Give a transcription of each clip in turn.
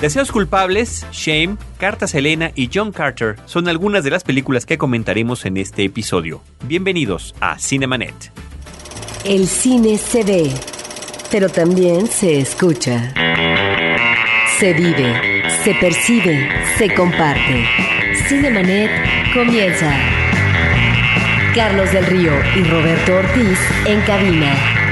Deseos culpables, Shame, Cartas Elena y John Carter son algunas de las películas que comentaremos en este episodio. Bienvenidos a Cinemanet. El cine se ve, pero también se escucha. Se vive, se percibe, se comparte. Cinemanet comienza. Carlos del Río y Roberto Ortiz en cabina.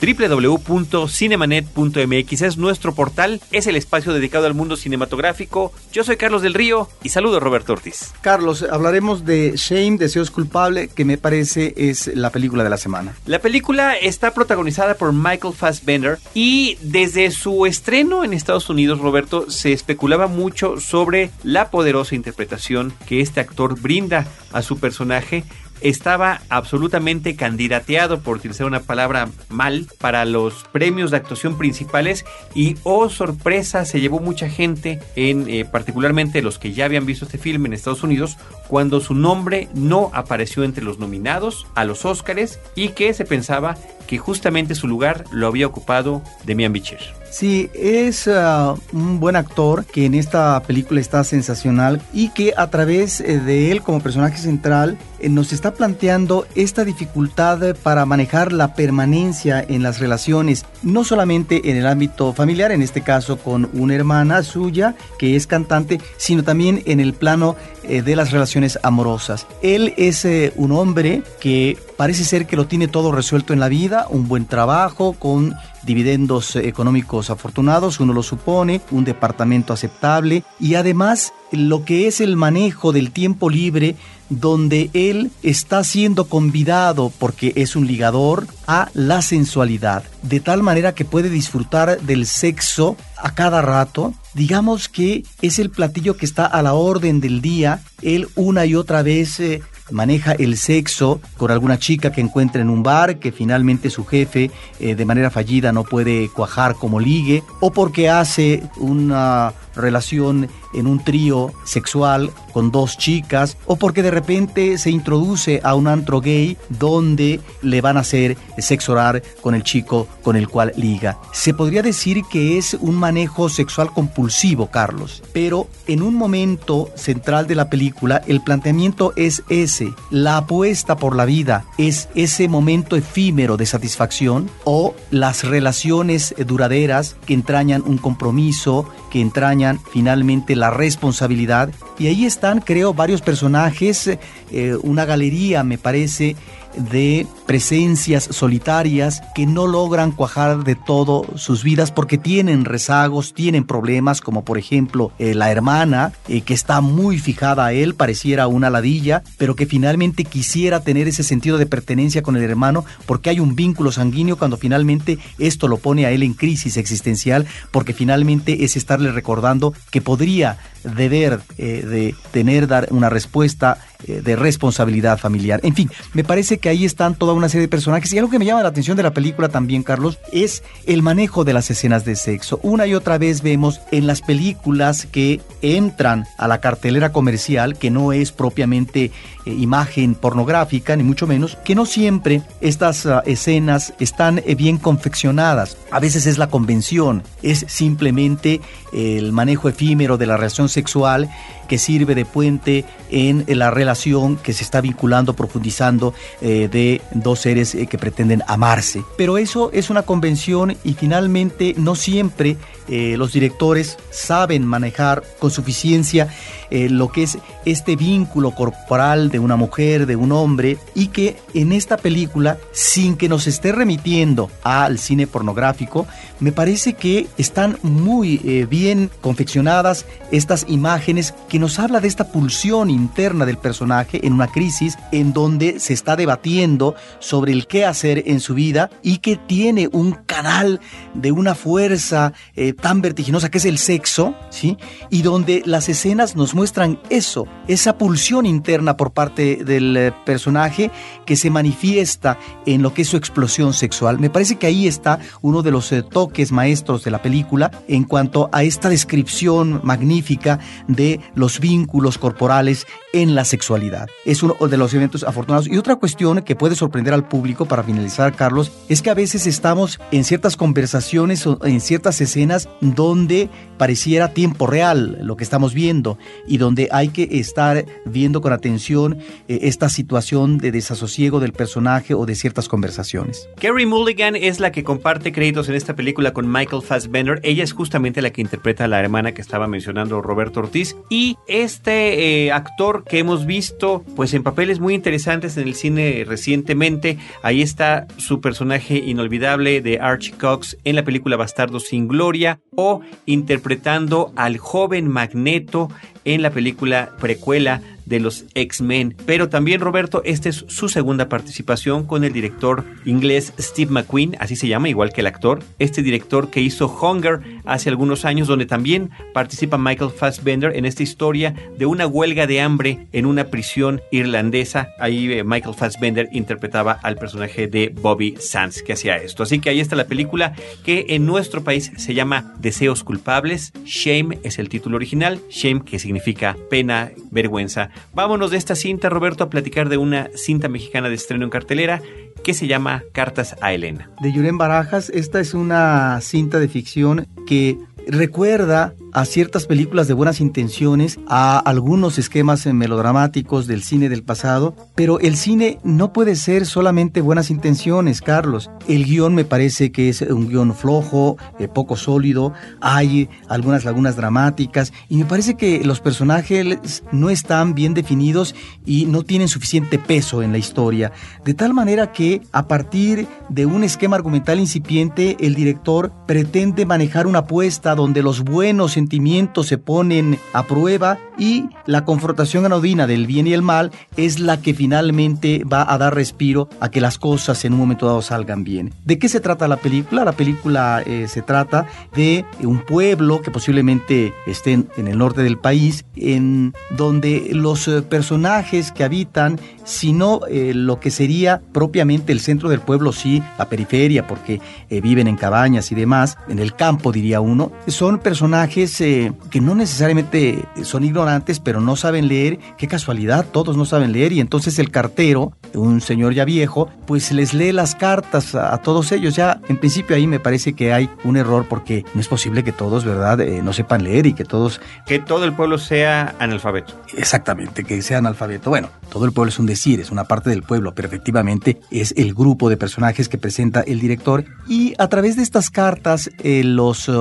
www.cinemanet.mx es nuestro portal, es el espacio dedicado al mundo cinematográfico. Yo soy Carlos del Río y saludo a Roberto Ortiz. Carlos, hablaremos de Shame, Deseos Culpable, que me parece es la película de la semana. La película está protagonizada por Michael Fassbender y desde su estreno en Estados Unidos, Roberto, se especulaba mucho sobre la poderosa interpretación que este actor brinda a su personaje estaba absolutamente candidateado, por utilizar una palabra mal, para los premios de actuación principales y, oh sorpresa, se llevó mucha gente, en eh, particularmente los que ya habían visto este film en Estados Unidos, cuando su nombre no apareció entre los nominados a los Óscares y que se pensaba que justamente su lugar lo había ocupado Demian Bichir. Sí, es uh, un buen actor que en esta película está sensacional y que a través eh, de él como personaje central eh, nos está planteando esta dificultad para manejar la permanencia en las relaciones, no solamente en el ámbito familiar, en este caso con una hermana suya que es cantante, sino también en el plano eh, de las relaciones amorosas. Él es un hombre que parece ser que lo tiene todo resuelto en la vida, un buen trabajo, con dividendos económicos afortunados, uno lo supone, un departamento aceptable y además lo que es el manejo del tiempo libre donde él está siendo convidado porque es un ligador a la sensualidad, de tal manera que puede disfrutar del sexo a cada rato. Digamos que es el platillo que está a la orden del día, él una y otra vez eh, maneja el sexo con alguna chica que encuentra en un bar, que finalmente su jefe eh, de manera fallida no puede cuajar como ligue, o porque hace una relación en un trío sexual con dos chicas o porque de repente se introduce a un antro gay donde le van a hacer sexo oral con el chico con el cual liga. Se podría decir que es un manejo sexual compulsivo, Carlos, pero en un momento central de la película el planteamiento es ese, la apuesta por la vida es ese momento efímero de satisfacción o las relaciones duraderas que entrañan un compromiso, que entrañan finalmente la responsabilidad. Y ahí están, creo, varios personajes, eh, una galería, me parece, de presencias solitarias que no logran cuajar de todo sus vidas porque tienen rezagos, tienen problemas, como por ejemplo eh, la hermana, eh, que está muy fijada a él, pareciera una ladilla, pero que finalmente quisiera tener ese sentido de pertenencia con el hermano porque hay un vínculo sanguíneo cuando finalmente esto lo pone a él en crisis existencial porque finalmente es estarle recordando que podría deber eh, de tener dar una respuesta de responsabilidad familiar. En fin, me parece que ahí están toda una serie de personajes. Y algo que me llama la atención de la película también, Carlos, es el manejo de las escenas de sexo. Una y otra vez vemos en las películas que entran a la cartelera comercial, que no es propiamente eh, imagen pornográfica, ni mucho menos, que no siempre estas ah, escenas están eh, bien confeccionadas. A veces es la convención, es simplemente el manejo efímero de la relación sexual que sirve de puente en la relación que se está vinculando, profundizando eh, de dos seres eh, que pretenden amarse. Pero eso es una convención y finalmente no siempre eh, los directores saben manejar con suficiencia lo que es este vínculo corporal de una mujer, de un hombre, y que en esta película, sin que nos esté remitiendo al cine pornográfico, me parece que están muy bien confeccionadas estas imágenes que nos habla de esta pulsión interna del personaje en una crisis en donde se está debatiendo sobre el qué hacer en su vida y que tiene un canal de una fuerza eh, tan vertiginosa que es el sexo, ¿sí? Y donde las escenas nos muestran eso, esa pulsión interna por parte del eh, personaje que se manifiesta en lo que es su explosión sexual. Me parece que ahí está uno de los eh, toques maestros de la película en cuanto a esta descripción magnífica de los vínculos corporales en la sexualidad. Es uno de los eventos afortunados. Y otra cuestión que puede sorprender al público para finalizar, Carlos, es que a veces estamos en ciertas conversaciones o en ciertas escenas donde pareciera tiempo real lo que estamos viendo y donde hay que estar viendo con atención eh, esta situación de desasosiego del personaje o de ciertas conversaciones. Carrie Mulligan es la que comparte créditos en esta película con Michael Fassbender. Ella es justamente la que interpreta a la hermana que estaba mencionando Roberto Ortiz. Y este eh, actor que hemos visto pues en papeles muy interesantes en el cine recientemente, ahí está su personaje inolvidable de Archie Cox en la película Bastardo sin Gloria o interpretando al joven Magneto en la película precuela de los X-Men. Pero también, Roberto, esta es su segunda participación con el director inglés Steve McQueen, así se llama, igual que el actor. Este director que hizo Hunger hace algunos años, donde también participa Michael Fassbender en esta historia de una huelga de hambre en una prisión irlandesa. Ahí eh, Michael Fassbender interpretaba al personaje de Bobby Sands que hacía esto. Así que ahí está la película que en nuestro país se llama Deseos culpables. Shame es el título original. Shame que significa pena, vergüenza Vámonos de esta cinta, Roberto, a platicar de una cinta mexicana de estreno en cartelera que se llama Cartas a Elena. De Yuren Barajas, esta es una cinta de ficción que recuerda a ciertas películas de buenas intenciones, a algunos esquemas melodramáticos del cine del pasado, pero el cine no puede ser solamente buenas intenciones, Carlos. El guion me parece que es un guion flojo, eh, poco sólido, hay algunas lagunas dramáticas y me parece que los personajes no están bien definidos y no tienen suficiente peso en la historia, de tal manera que a partir de un esquema argumental incipiente, el director pretende manejar una apuesta donde los buenos sentimientos se ponen a prueba y la confrontación anodina del bien y el mal es la que finalmente va a dar respiro a que las cosas en un momento dado salgan bien. ¿De qué se trata la película? La película eh, se trata de un pueblo que posiblemente esté en, el norte del país, en donde los eh, personajes que habitan, si no eh, lo que sería propiamente el centro del pueblo, sí, la periferia, porque viven en cabañas y demás, en el campo diría uno, son personajes que no necesariamente son ignorantes, pero no saben leer. Qué casualidad, todos no saben leer. Y entonces el cartero, un señor ya viejo, pues les lee las cartas a, todos ellos. Ya en principio ahí me parece que hay un error porque no es posible que todos, ¿verdad?, eh, no sepan leer y que todos... Que todo el pueblo sea analfabeto. Exactamente, que sea analfabeto. Bueno, todo el pueblo es un decir, es una parte del pueblo, pero efectivamente es el grupo de personajes que presenta el director. Y a través de estas cartas, eh, los eh,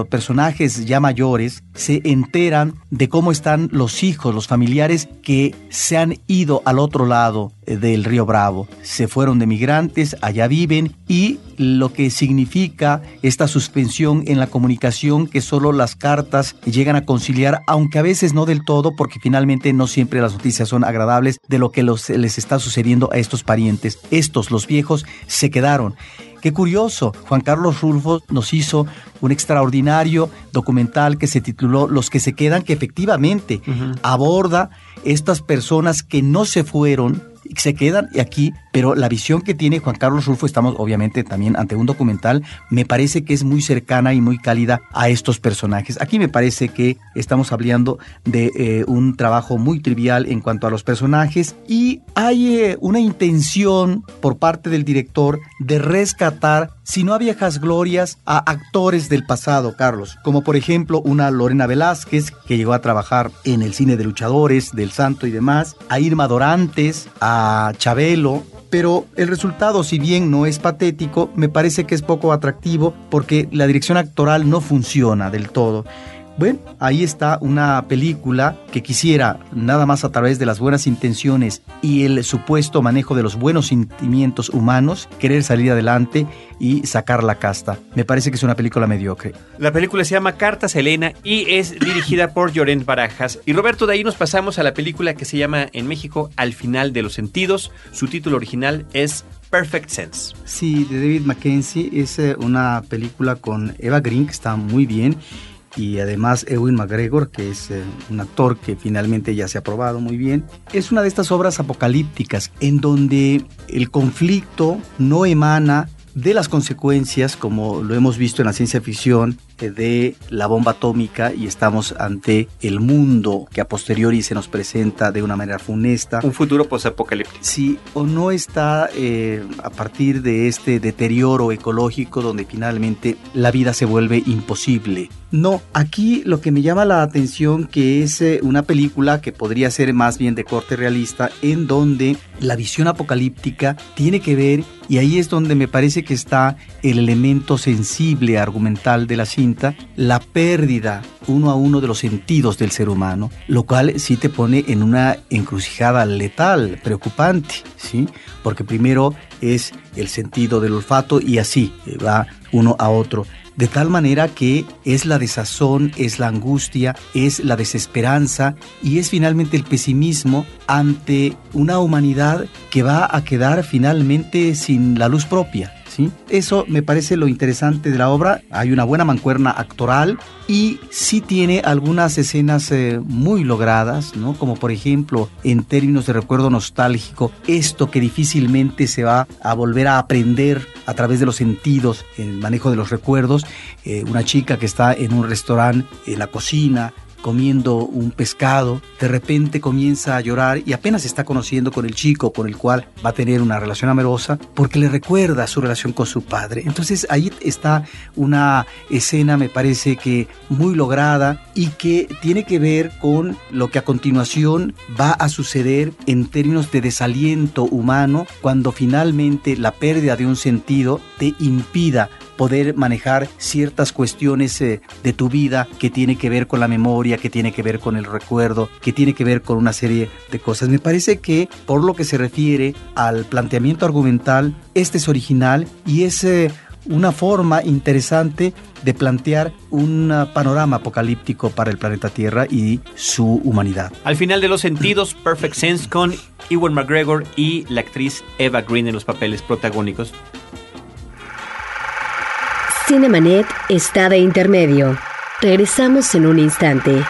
ya mayores se enteran de cómo están los hijos, los familiares que se han ido al otro lado eh, del río Bravo. Se fueron de migrantes, allá viven y lo que significa esta suspensión en la comunicación que solo las cartas llegan a conciliar, aunque a veces no del todo, porque finalmente no siempre las noticias son agradables de lo que les está sucediendo a estos parientes. Estos, los viejos, se quedaron. Qué curioso, Juan Carlos Rulfo nos hizo un extraordinario documental que se tituló Los que se quedan, que efectivamente aborda estas personas que no se fueron, se quedan aquí, pero la visión que tiene Juan Carlos Rulfo, estamos obviamente también ante un documental, me parece que es muy cercana y muy cálida a estos personajes. Aquí me parece que estamos hablando de eh, un trabajo muy trivial en cuanto a los personajes y hay eh, una intención por parte del director de rescatar, si no a viejas glorias, a actores del pasado, Carlos, como por ejemplo una Lorena Velázquez que llegó a trabajar en el cine de luchadores, del santo y demás, a Irma Dorantes, a Chabelo, pero el resultado, si bien no es patético, me parece que es poco atractivo porque la dirección actoral no funciona del todo. Bueno, ahí está una película que quisiera, nada más a través de las buenas intenciones y el supuesto manejo de los buenos sentimientos humanos, querer salir adelante y sacar la casta. Me parece que es una película mediocre. La película se llama Cartas Elena y es dirigida por Llorent Barajas. Y Roberto, de ahí nos pasamos a la película que se llama en México Al final de los sentidos. Su título original es Perfect Sense. Sí, de David Mackenzie. Es eh, una película con Eva Green que está muy bien y además Ewan McGregor, que es eh, un actor que finalmente ya se ha probado muy bien. Es una de estas obras apocalípticas en donde el conflicto no emana de las consecuencias, como lo hemos visto en la ciencia ficción, de la bomba atómica y estamos ante el mundo que a posteriori se nos presenta de una manera funesta. Un futuro posapocalíptico. Sí, o no está eh, a partir de este deterioro ecológico donde finalmente la vida se vuelve imposible. No, aquí lo que me llama la atención que es eh, una película que podría ser más bien de corte realista en donde la visión apocalíptica tiene que ver y ahí es donde me parece que está el elemento sensible argumental de la la pérdida uno a uno de los sentidos del ser humano, lo cual sí te pone en una encrucijada letal, preocupante, ¿sí? Porque primero es el sentido del olfato y así eh, va uno a otro de tal manera que es la desazón, es la angustia, es la desesperanza y es finalmente el pesimismo ante una humanidad que va a quedar finalmente sin la luz propia. Eso me parece lo interesante de la obra. Hay una buena mancuerna actoral y sí tiene algunas escenas eh, muy logradas, ¿no? Como por ejemplo, en términos de recuerdo nostálgico, esto que difícilmente se va a volver a aprender a través de los sentidos, el manejo de los recuerdos. Eh, una chica que está en un restaurante, en la cocina, comiendo un pescado, de repente comienza a llorar y apenas está conociendo con el chico con el cual va a tener una relación amorosa porque le recuerda su relación con su padre. Entonces ahí está una escena, me parece que muy lograda y que tiene que ver con lo que a continuación va a suceder en términos de desaliento humano cuando finalmente la pérdida de un sentido te impida poder manejar ciertas cuestiones eh, de tu vida que tiene que ver con la memoria, que tiene que ver con el recuerdo, que tiene que ver con una serie de cosas. Me parece que por lo que se refiere al planteamiento argumental, este es original y es eh, una forma interesante de plantear un panorama apocalíptico para el planeta Tierra y su humanidad. Al final de los sentidos, Perfect Sense con Ewan McGregor y la actriz Eva Green en los papeles protagónicos. Cinemanet está de intermedio. Regresamos en un instante.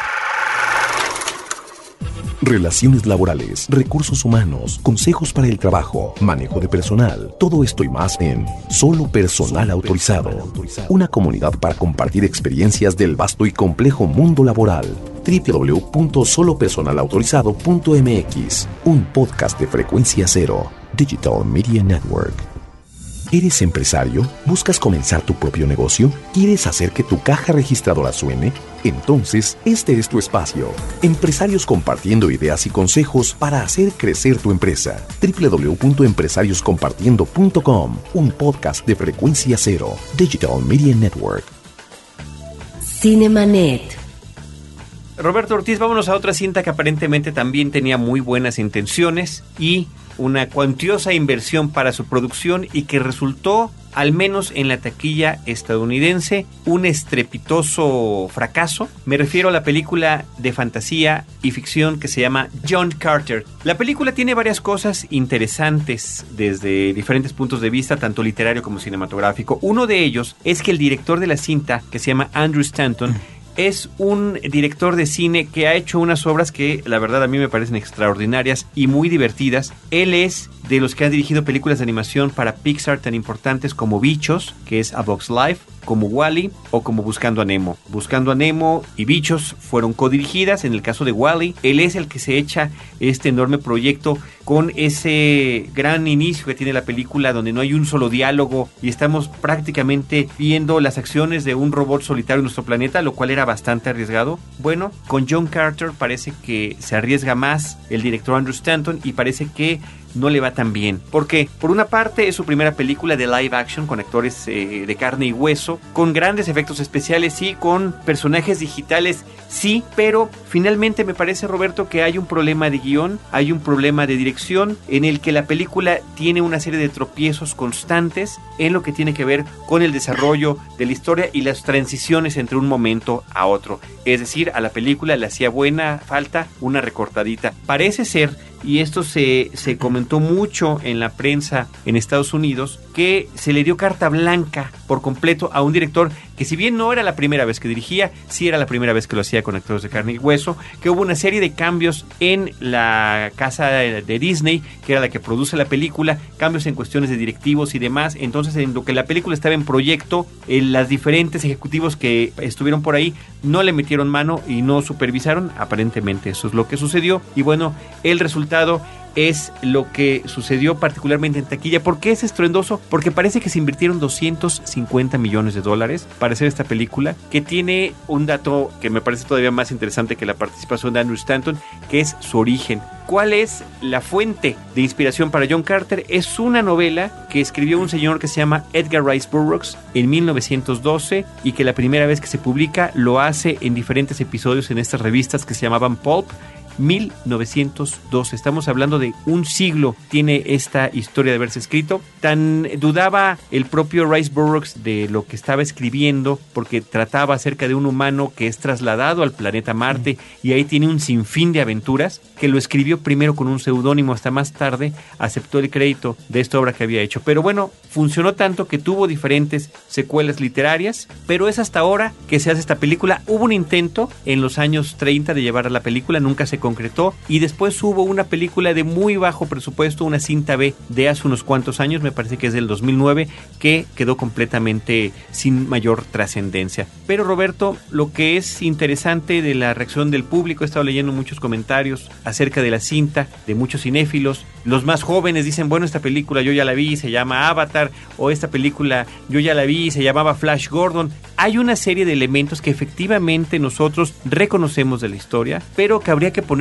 Relaciones laborales, recursos humanos, consejos para el trabajo, manejo de personal, todo esto y más en Solo Personal Autorizado, una comunidad para compartir experiencias del vasto y complejo mundo laboral www.solopersonalautorizado.mx, un podcast de frecuencia cero, Digital Media Network. ¿Eres empresario? ¿Buscas comenzar tu propio negocio? ¿Quieres hacer que tu caja registradora suene? Entonces, este es tu espacio. Empresarios compartiendo ideas y consejos para hacer crecer tu empresa. www.empresarioscompartiendo.com, un podcast de frecuencia cero, Digital Media Network. Cinemanet. Roberto Ortiz, vámonos a otra cinta que aparentemente también tenía muy buenas intenciones y una cuantiosa inversión para su producción y que resultó, al menos en la taquilla estadounidense, un estrepitoso fracaso. Me refiero a la película de fantasía y ficción que se llama John Carter. La película tiene varias cosas interesantes desde diferentes puntos de vista, tanto literario como cinematográfico. Uno de ellos es que el director de la cinta, que se llama Andrew Stanton, es un director de cine que ha hecho unas obras que la verdad a mí me parecen extraordinarias y muy divertidas. Él es de los que han dirigido películas de animación para Pixar tan importantes como Bichos, que es A Box Life, como Wally o como Buscando a Nemo. Buscando a Nemo y Bichos fueron codirigidas. En el caso de Wally, él es el que se echa este enorme proyecto con ese gran inicio que tiene la película donde no hay un solo diálogo y estamos prácticamente viendo las acciones de un robot solitario en nuestro planeta, lo cual era bastante arriesgado. Bueno, con John Carter parece que se arriesga más el director Andrew Stanton y parece que no le va tan bien. Porque, por una parte, es su primera película de live action con actores eh, de carne y hueso, con grandes efectos especiales y con personajes digitales, sí, pero finalmente me parece, Roberto, que hay un problema de guion, hay un problema de dirección en el que la película tiene una serie de tropiezos constantes en lo que tiene que ver con el desarrollo de la historia y las transiciones entre un momento a otro. Es decir, a la película le hacía buena falta una recortadita. Parece ser y esto se, se comentó mucho en la prensa en Estados Unidos, que se le dio carta blanca por completo a un director que si bien no era la primera vez que dirigía, sí era la primera vez que lo hacía con actores de carne y hueso, que hubo una serie de cambios en la casa de Disney, que era la que produce la película, cambios en cuestiones de directivos y demás, entonces en lo que la película estaba en proyecto, eh, las diferentes ejecutivos que estuvieron por ahí no le metieron mano y no supervisaron, aparentemente eso es lo que sucedió, y bueno, el resultado es lo que sucedió particularmente en taquilla. ¿Por qué es estruendoso? Porque parece que se invirtieron 250 millones de dólares para hacer esta película, que tiene un dato que me parece todavía más interesante que la participación de Andrew Stanton, que es su origen. ¿Cuál es la fuente de inspiración para John Carter? Es una novela que escribió un señor que se llama Edgar Rice Burroughs en 1912 y que la primera vez que se publica lo hace en diferentes episodios en estas revistas que se llamaban Pulp 1902. Estamos hablando de un siglo tiene esta historia de haberse escrito. Tan dudaba el propio Rice Burroughs de lo que estaba escribiendo porque trataba acerca de un humano que es trasladado al planeta Marte y ahí tiene un sinfín de aventuras que lo escribió primero con un seudónimo hasta más tarde aceptó el crédito de esta obra que había hecho. Pero bueno, funcionó tanto que tuvo diferentes secuelas literarias, pero es hasta ahora que se hace esta película. Hubo un intento en los años 30 de llevar a la película, nunca se concretó y después hubo una película de muy bajo presupuesto, una cinta B de hace unos cuantos años, me parece que es del 2009, que quedó completamente sin mayor trascendencia. Pero Roberto, lo que es interesante de la reacción del público, he estado leyendo muchos comentarios acerca de la cinta de muchos cinéfilos, los más jóvenes dicen, bueno, esta película yo ya la vi, se llama Avatar, o esta película yo ya la vi, se llamaba Flash Gordon. Hay una serie de elementos que efectivamente nosotros reconocemos de la historia, pero que habría que poner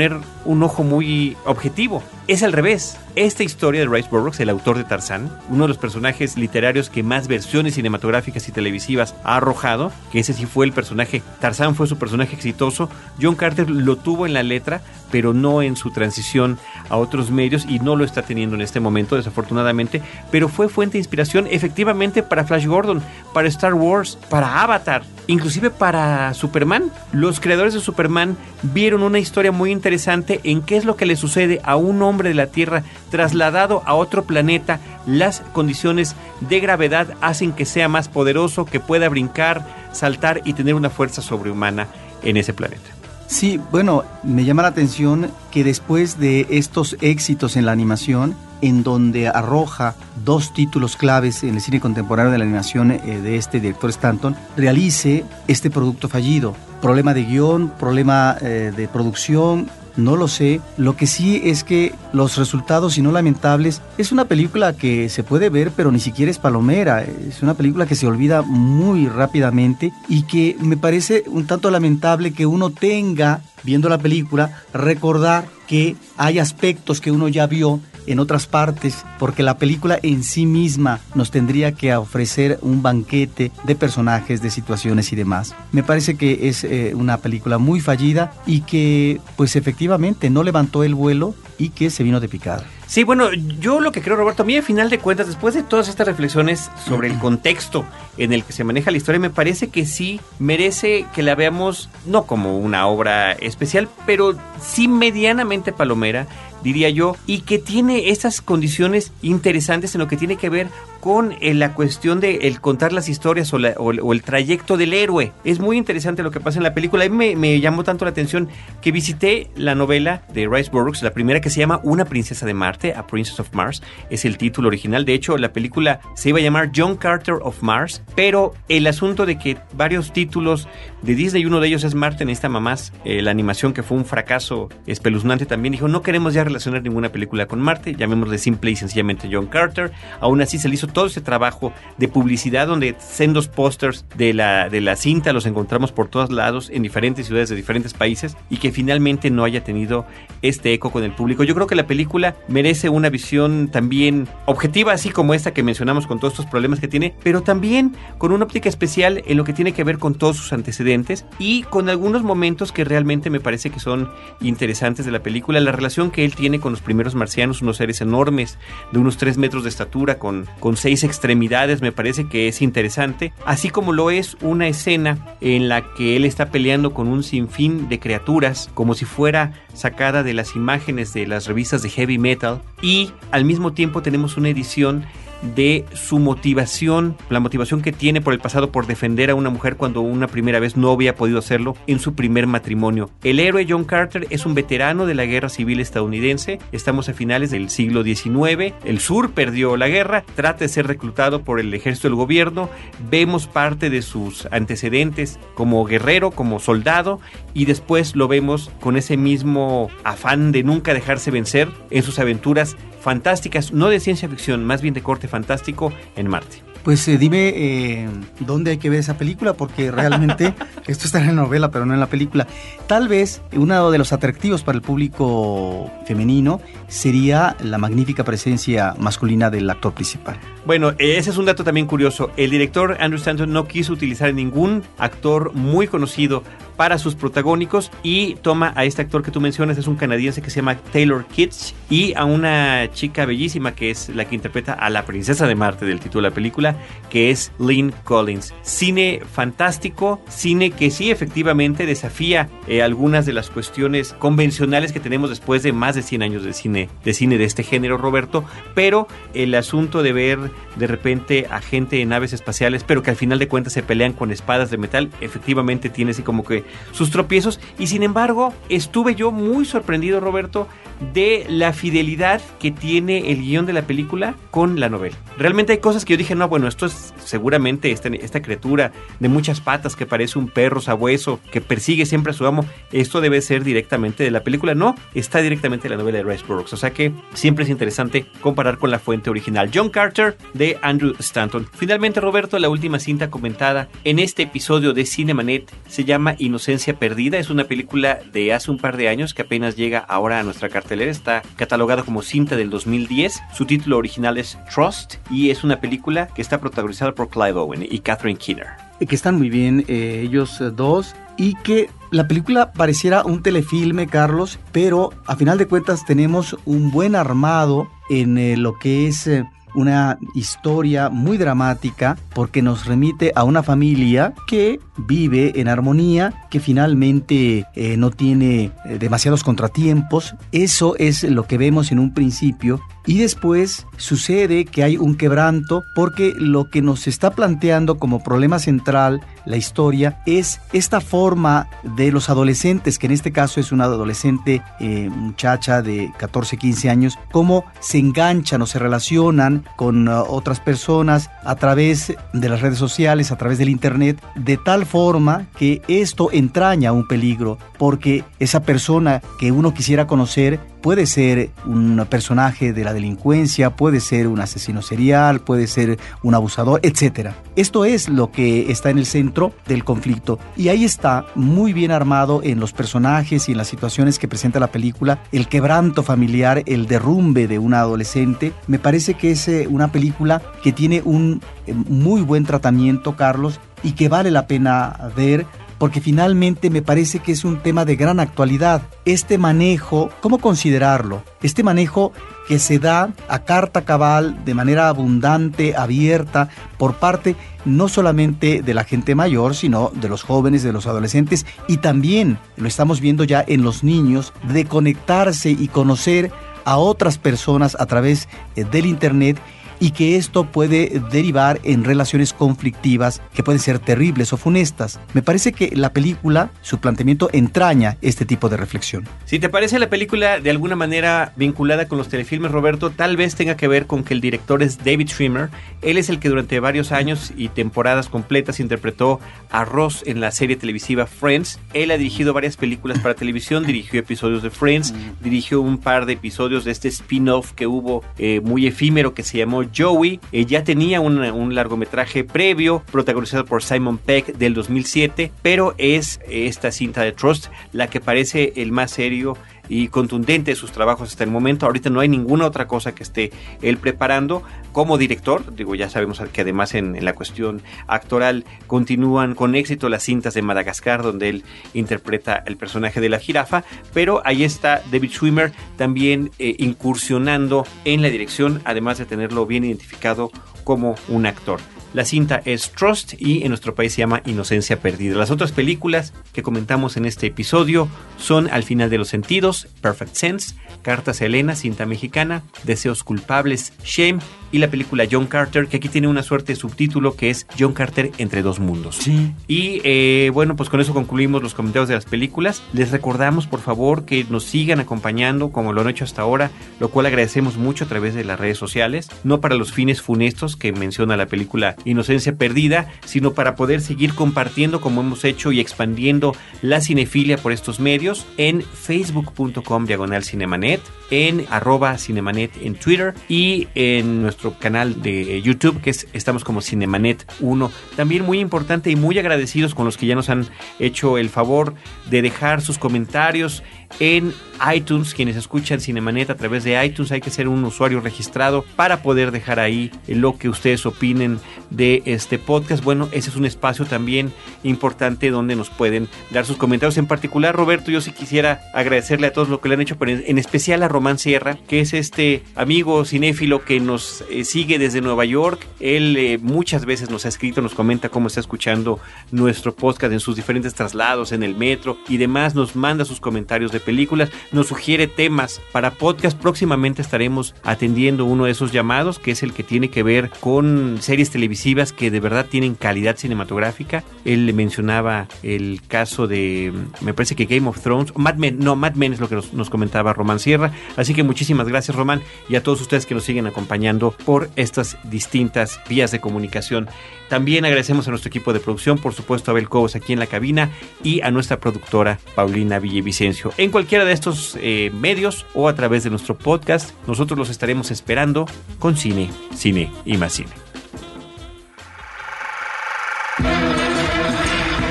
un ojo muy objetivo. Es al revés. Esta historia de Rice Burroughs, el autor de Tarzán, uno de los personajes literarios que más versiones cinematográficas y televisivas ha arrojado, que ese sí fue el personaje, Tarzán fue su personaje exitoso, John Carter lo tuvo en la letra, pero no en su transición a otros medios y no lo está teniendo en este momento, desafortunadamente, pero fue fuente de inspiración efectivamente para Flash Gordon, para Star Wars, para Avatar, inclusive para Superman. Los creadores de Superman vieron una historia muy interesante en qué es lo que le sucede a un hombre de la Tierra trasladado a otro planeta. Las condiciones de gravedad hacen que sea más poderoso, que pueda brincar, saltar y tener una fuerza sobrehumana en ese planeta. Sí, bueno, me llama la atención que después de estos éxitos en la animación, en donde arroja dos títulos claves en el cine contemporáneo de la animación eh, de este director Stanton, realice este producto fallido. Problema de guion, problema eh, de producción, no lo sé. Lo que sí es que los resultados, si no lamentables, es una película que se puede ver, pero ni siquiera es palomera. Es una película que se olvida muy rápidamente y que me parece un tanto lamentable que uno tenga, viendo la película, recordar que hay aspectos que uno ya vio en otras partes, porque la película en sí misma nos tendría que ofrecer un banquete de personajes, de situaciones y demás. Me parece que es eh, una película muy fallida y que pues efectivamente no levantó el vuelo y que se vino de picada. Sí, bueno, yo lo que creo, Roberto, a mí al final de cuentas, después de todas estas reflexiones sobre el contexto en el que se maneja la historia, me parece que sí merece que la veamos no como una obra especial, pero sí medianamente palomera, diría yo, y que tiene estas condiciones interesantes en lo que tiene que ver con eh, la cuestión de contar las historias o, el trayecto del héroe. Es muy interesante lo que pasa en la película. A mí me, llamó tanto la atención que visité la novela de Rice Burroughs, la primera que se llama Una princesa de Marte, A Princess of Mars, es el título original. De hecho, la película se iba a llamar John Carter of Mars, pero el asunto de que varios títulos de Disney, uno de ellos es Marte, esta mamás, eh, la animación que fue un fracaso espeluznante también, dijo, no queremos ya relacionar ninguna película con Marte, llamémosle simple y sencillamente John Carter. Aún así se le hizo todo ese trabajo de publicidad donde sendos pósters de la, de la cinta los encontramos por todos lados en diferentes ciudades de diferentes países y que finalmente no haya tenido este eco con el público. Yo creo que la película merece una visión también objetiva, así como esta que mencionamos con todos estos problemas que tiene, pero también con una óptica especial en lo que tiene que ver con todos sus antecedentes y con algunos momentos que realmente me parece que son interesantes de la película. La relación que él tiene con los primeros marcianos, unos seres enormes de unos 3 metros de estatura con, con seis extremidades, me parece que es interesante. Así como lo es una escena en la que él está peleando con un sinfín de criaturas, como si fuera sacada de las imágenes de las revistas de heavy metal. Y al mismo tiempo tenemos una edición de su motivación, la motivación que tiene por el pasado por defender a una mujer cuando una primera vez no había podido hacerlo en su primer matrimonio. El héroe John Carter es un veterano de la guerra civil estadounidense, estamos a finales del siglo XIX, el sur perdió la guerra, trata de ser reclutado por el ejército del gobierno, vemos parte de sus antecedentes como guerrero, como soldado, y después lo vemos con ese mismo afán de nunca dejarse vencer en sus aventuras fantásticas, no de ciencia ficción, más bien de corte fantástico en Marte. Pues eh, dime eh, dónde hay que ver esa película, porque realmente esto está en la novela, pero no en la película. Tal vez uno de los atractivos para el público femenino sería la magnífica presencia masculina del actor principal. Bueno, ese es un dato también curioso. El director Andrew Stanton no quiso utilizar ningún actor muy conocido para sus protagónicos y toma a este actor que tú mencionas, es un canadiense que se llama Taylor Kitsch y a una chica bellísima que es la que interpreta a la princesa de Marte del título de la película, que es Lynn Collins. Cine fantástico, cine que sí efectivamente desafía eh, algunas de las cuestiones convencionales que tenemos después de más de 100 años de cine, de cine de este género, Roberto, pero el asunto de ver de repente a gente en naves espaciales, pero que al final de cuentas se pelean con espadas de metal, efectivamente tiene así como que sus tropiezos y sin embargo estuve yo muy sorprendido, Roberto, de la fidelidad que tiene el guion de la película con la novela. Realmente hay cosas que yo dije, no, bueno, esto es seguramente esta, esta criatura de muchas patas que parece un perro sabueso que persigue siempre a su amo, esto debe ser directamente de la película. No, está directamente de la novela de Rice Brooks. O sea que siempre es interesante comparar con la fuente original. John Carter de Andrew Stanton. Finalmente, Roberto, la última cinta comentada en este episodio de Cinemanet se llama Inocencia Perdida. Es una película de hace un par de años que apenas llega ahora a nuestra cartelera. Está catalogada como cinta del 2010. Su título original es Trust y es una película que está protagonizada por Clive Owen y Catherine Keener. Que están muy bien eh, ellos eh, dos y que la película pareciera un telefilme, Carlos, pero a final de cuentas tenemos un buen armado en eh, lo que es una historia muy dramática porque nos remite a una familia que vive en armonía, que finalmente eh, no tiene eh, demasiados contratiempos. Eso es lo que vemos en un principio y después sucede que hay un quebranto porque lo que nos está planteando como problema central la historia es esta forma de los adolescentes, que en este caso es una adolescente eh, muchacha de 14, 15 años, cómo se enganchan o se relacionan con uh, otras personas a través de las redes sociales, a través del Internet, de tal forma que esto entraña un peligro, porque esa persona que uno quisiera conocer puede ser un personaje de la delincuencia, puede ser un asesino serial, puede ser un abusador, etc. Esto es lo que está en el centro del conflicto y ahí está muy bien armado en los personajes y en las situaciones que presenta la película, el quebranto familiar, el derrumbe de una adolescente. Me parece que es eh, una película que tiene un eh, muy buen tratamiento, Carlos, y que vale la pena ver porque finalmente me parece que es un tema de gran actualidad. Este manejo, ¿cómo considerarlo? Este manejo que se da a carta cabal de manera abundante, abierta, por parte no solamente de la gente mayor, sino de los jóvenes, de los adolescentes y también, lo estamos viendo ya en los niños, de conectarse y conocer a otras personas a través eh, del Internet y que esto puede derivar en relaciones conflictivas que pueden ser terribles o funestas. Me parece que la película, su planteamiento entraña este tipo de reflexión. Si te parece la película de alguna manera vinculada con los telefilmes, Roberto, tal vez tenga que ver con que el director es David Schwimmer. Él es el que durante varios años y temporadas completas interpretó a Ross en la serie televisiva Friends. Él ha dirigido varias películas para televisión, dirigió episodios de Friends, dirigió un par de episodios de este spin-off que hubo eh, muy efímero que se llamó Joey. Eh, ya tenía un, largometraje previo protagonizado por Simon Peck del 2007, pero es esta cinta de Trust la que parece el más serio y contundente de sus trabajos hasta el momento. Ahorita no hay ninguna otra cosa que esté él preparando como director. Digo, ya sabemos que además en, la cuestión actoral continúan con éxito las cintas de Madagascar, donde él interpreta el personaje de la jirafa. Pero ahí está David Schwimmer también eh, incursionando en la dirección, además de tenerlo bien identificado como un actor. La cinta es Trust y en nuestro país se llama Inocencia Perdida. Las otras películas que comentamos en este episodio son Al final de los sentidos, Perfect Sense, Cartas a Elena, cinta mexicana, Deseos culpables, Shame y la película John Carter, que aquí tiene una suerte de subtítulo que es John Carter entre dos mundos. Sí. Y eh, bueno, pues con eso concluimos los comentarios de las películas. Les recordamos, por favor, que nos sigan acompañando como lo han hecho hasta ahora, lo cual agradecemos mucho a través de las redes sociales, no para los fines funestos que menciona la película Inocencia Perdida, sino para poder seguir compartiendo como hemos hecho y expandiendo la cinefilia por estos medios en facebook.com diagonal cinemanet, en arroba cinemanet en Twitter y en nuestro canal de YouTube que es estamos como Cinemanet 1. También muy importante y muy agradecidos con los que ya nos han hecho el favor de dejar sus comentarios en iTunes. Quienes escuchan Cinemanet a través de iTunes hay que ser un usuario registrado para poder dejar ahí lo que ustedes opinen de este podcast. Bueno, ese es un espacio también importante donde nos pueden dar sus comentarios. En particular, Roberto, yo sí quisiera agradecerle a todos lo que le han hecho, pero en especial a Román Sierra, que es este amigo cinéfilo que nos eh, sigue desde Nueva York. Él eh, muchas veces nos ha escrito, nos comenta cómo está escuchando nuestro podcast en sus diferentes traslados, en el metro y demás. Nos manda sus comentarios de películas, nos sugiere temas para podcast. Próximamente estaremos atendiendo uno de esos llamados, que es el que tiene que ver con series televisivas que de verdad tienen calidad cinematográfica. Él le mencionaba el caso de, me parece que Game of Thrones, Mad Men, no, Mad Men es lo que nos, comentaba Román Sierra. Así que muchísimas gracias, Román, y a todos ustedes que nos siguen acompañando por estas distintas vías de comunicación. También agradecemos a nuestro equipo de producción, por supuesto a Abel Cobos aquí en la cabina y a nuestra productora Paulina Villavicencio. En cualquiera de estos eh, medios o a través de nuestro podcast, nosotros los estaremos esperando con cine, cine y más cine.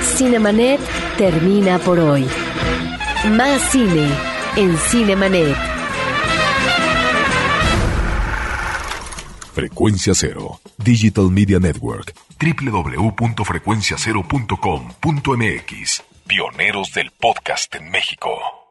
Cinemanet termina por hoy. Más cine en Cinemanet. Frecuencia Cero, Digital Media Network, www.frecuenciacero.com.mx, pioneros del podcast en México.